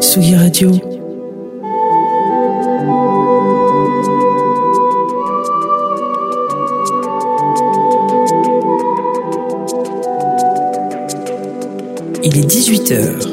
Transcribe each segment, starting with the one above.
Tsugi Radio, il est 18h.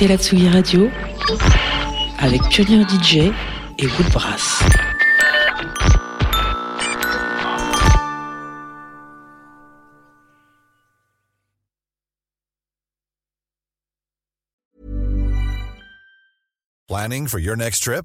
Écoutez la Radio avec Pionnier DJ et Woodbrass. Planning for your next trip?